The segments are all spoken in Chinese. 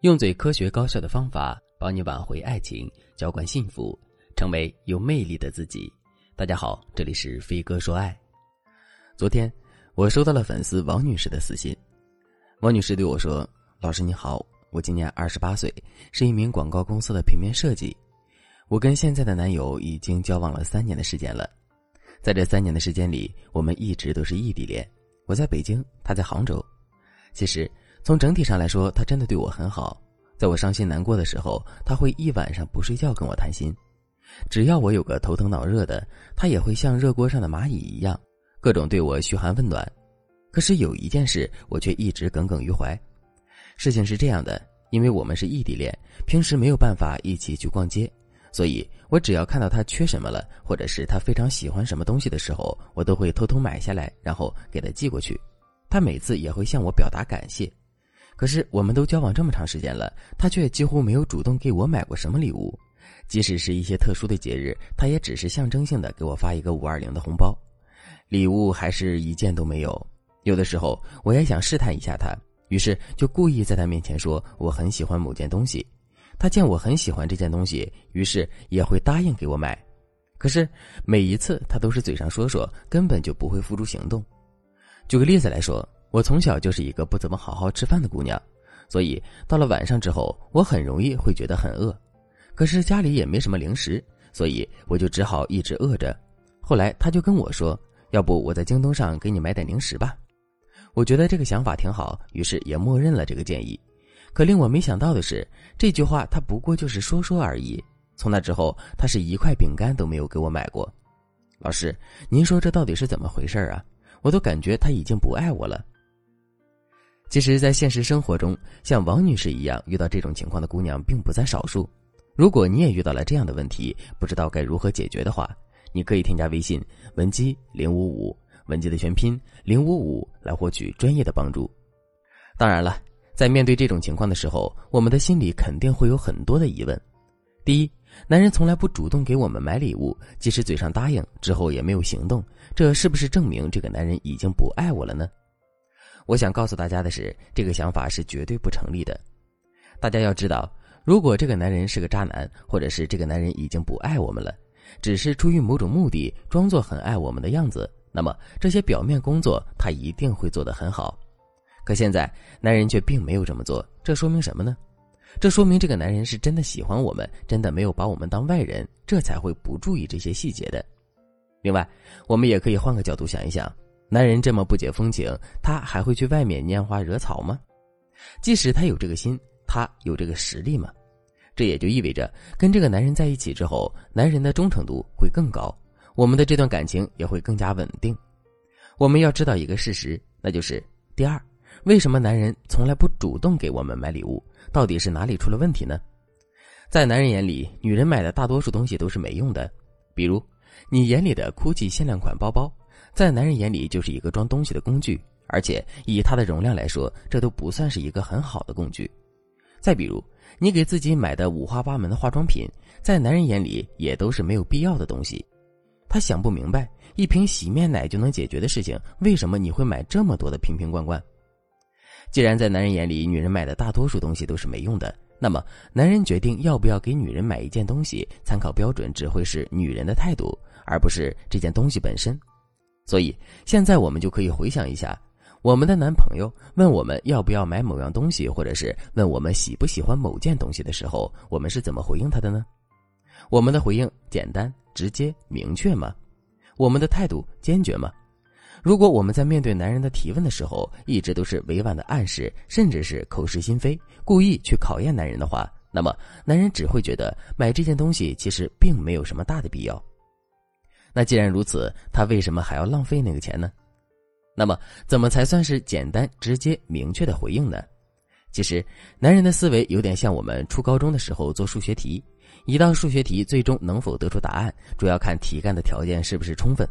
用最科学高效的方法帮你挽回爱情，浇灌幸福，成为有魅力的自己。大家好，这里是飞哥说爱。昨天我收到了粉丝王女士的私信，王女士对我说：“老师你好，我今年二十八岁，是一名广告公司的平面设计。我跟现在的男友已经交往了三年的时间了，在这三年的时间里，我们一直都是异地恋。我在北京，他在杭州。其实。”从整体上来说，他真的对我很好。在我伤心难过的时候，他会一晚上不睡觉跟我谈心。只要我有个头疼脑热的，他也会像热锅上的蚂蚁一样，各种对我嘘寒问暖。可是有一件事，我却一直耿耿于怀。事情是这样的，因为我们是异地恋，平时没有办法一起去逛街，所以我只要看到他缺什么了，或者是他非常喜欢什么东西的时候，我都会偷偷买下来，然后给他寄过去。他每次也会向我表达感谢。可是我们都交往这么长时间了，他却几乎没有主动给我买过什么礼物，即使是一些特殊的节日，他也只是象征性的给我发一个五二零的红包，礼物还是一件都没有。有的时候我也想试探一下他，于是就故意在他面前说我很喜欢某件东西，他见我很喜欢这件东西，于是也会答应给我买。可是每一次他都是嘴上说说，根本就不会付诸行动。举个例子来说。我从小就是一个不怎么好好吃饭的姑娘，所以到了晚上之后，我很容易会觉得很饿。可是家里也没什么零食，所以我就只好一直饿着。后来他就跟我说：“要不我在京东上给你买点零食吧。”我觉得这个想法挺好，于是也默认了这个建议。可令我没想到的是，这句话他不过就是说说而已。从那之后，他是一块饼干都没有给我买过。老师，您说这到底是怎么回事啊？我都感觉他已经不爱我了。其实，在现实生活中，像王女士一样遇到这种情况的姑娘并不在少数。如果你也遇到了这样的问题，不知道该如何解决的话，你可以添加微信文姬零五五，文姬的全拼零五五，来获取专业的帮助。当然了，在面对这种情况的时候，我们的心里肯定会有很多的疑问：第一，男人从来不主动给我们买礼物，即使嘴上答应之后也没有行动，这是不是证明这个男人已经不爱我了呢？我想告诉大家的是，这个想法是绝对不成立的。大家要知道，如果这个男人是个渣男，或者是这个男人已经不爱我们了，只是出于某种目的，装作很爱我们的样子，那么这些表面工作他一定会做得很好。可现在男人却并没有这么做，这说明什么呢？这说明这个男人是真的喜欢我们，真的没有把我们当外人，这才会不注意这些细节的。另外，我们也可以换个角度想一想。男人这么不解风情，他还会去外面拈花惹草吗？即使他有这个心，他有这个实力吗？这也就意味着，跟这个男人在一起之后，男人的忠诚度会更高，我们的这段感情也会更加稳定。我们要知道一个事实，那就是第二，为什么男人从来不主动给我们买礼物？到底是哪里出了问题呢？在男人眼里，女人买的大多数东西都是没用的，比如你眼里的 GUCCI 限量款包包。在男人眼里，就是一个装东西的工具，而且以它的容量来说，这都不算是一个很好的工具。再比如，你给自己买的五花八门的化妆品，在男人眼里也都是没有必要的东西。他想不明白，一瓶洗面奶就能解决的事情，为什么你会买这么多的瓶瓶罐罐？既然在男人眼里，女人买的大多数东西都是没用的，那么男人决定要不要给女人买一件东西，参考标准只会是女人的态度，而不是这件东西本身。所以，现在我们就可以回想一下，我们的男朋友问我们要不要买某样东西，或者是问我们喜不喜欢某件东西的时候，我们是怎么回应他的呢？我们的回应简单、直接、明确吗？我们的态度坚决吗？如果我们在面对男人的提问的时候，一直都是委婉的暗示，甚至是口是心非，故意去考验男人的话，那么男人只会觉得买这件东西其实并没有什么大的必要。那既然如此，他为什么还要浪费那个钱呢？那么，怎么才算是简单、直接、明确的回应呢？其实，男人的思维有点像我们初高中的时候做数学题，一道数学题最终能否得出答案，主要看题干的条件是不是充分。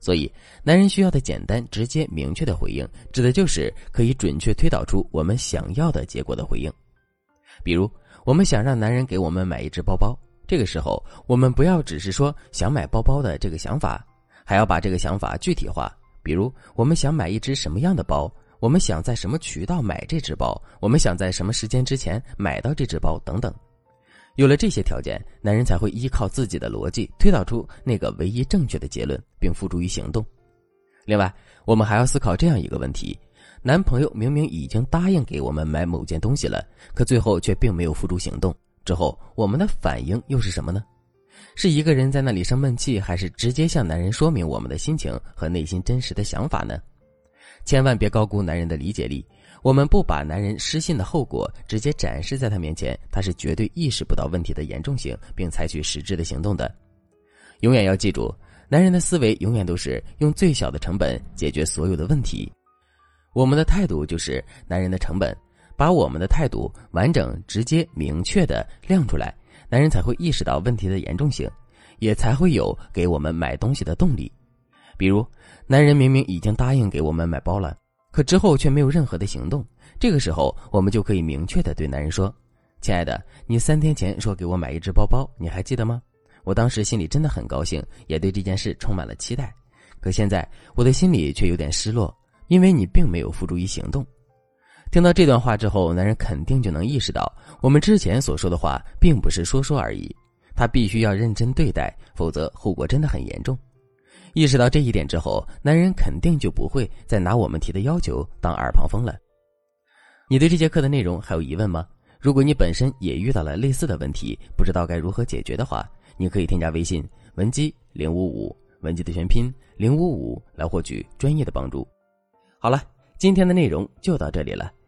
所以，男人需要的简单、直接、明确的回应，指的就是可以准确推导出我们想要的结果的回应。比如，我们想让男人给我们买一只包包。这个时候，我们不要只是说想买包包的这个想法，还要把这个想法具体化。比如，我们想买一只什么样的包？我们想在什么渠道买这只包，我们想在什么时间之前买到这只包等等。有了这些条件，男人才会依靠自己的逻辑推导出那个唯一正确的结论，并付诸于行动。另外，我们还要思考这样一个问题：男朋友明明已经答应给我们买某件东西了，可最后却并没有付诸行动，之后我们的反应又是什么呢？是一个人在那里生闷气，还是直接向男人说明我们的心情和内心真实的想法呢？千万别高估男人的理解力。我们不把男人失信的后果直接展示在他面前，他是绝对意识不到问题的严重性，并采取实质的行动的。永远要记住，男人的思维永远都是用最小的成本解决所有的问题。我们的态度就是男人的成本，把我们的态度完整、直接、明确的亮出来，男人才会意识到问题的严重性，也才会有给我们买东西的动力。比如，男人明明已经答应给我们买包了。可之后却没有任何的行动，这个时候我们就可以明确的对男人说：“亲爱的，你三天前说给我买一只包包，你还记得吗？我当时心里真的很高兴，也对这件事充满了期待。可现在我的心里却有点失落，因为你并没有付诸于行动。”听到这段话之后，男人肯定就能意识到，我们之前所说的话并不是说说而已，他必须要认真对待，否则后果真的很严重。意识到这一点之后，男人肯定就不会再拿我们提的要求当耳旁风了。你对这节课的内容还有疑问吗？如果你本身也遇到了类似的问题，不知道该如何解决的话，你可以添加微信文姬零五五，文姬的全拼零五五来获取专业的帮助。好了，今天的内容就到这里了，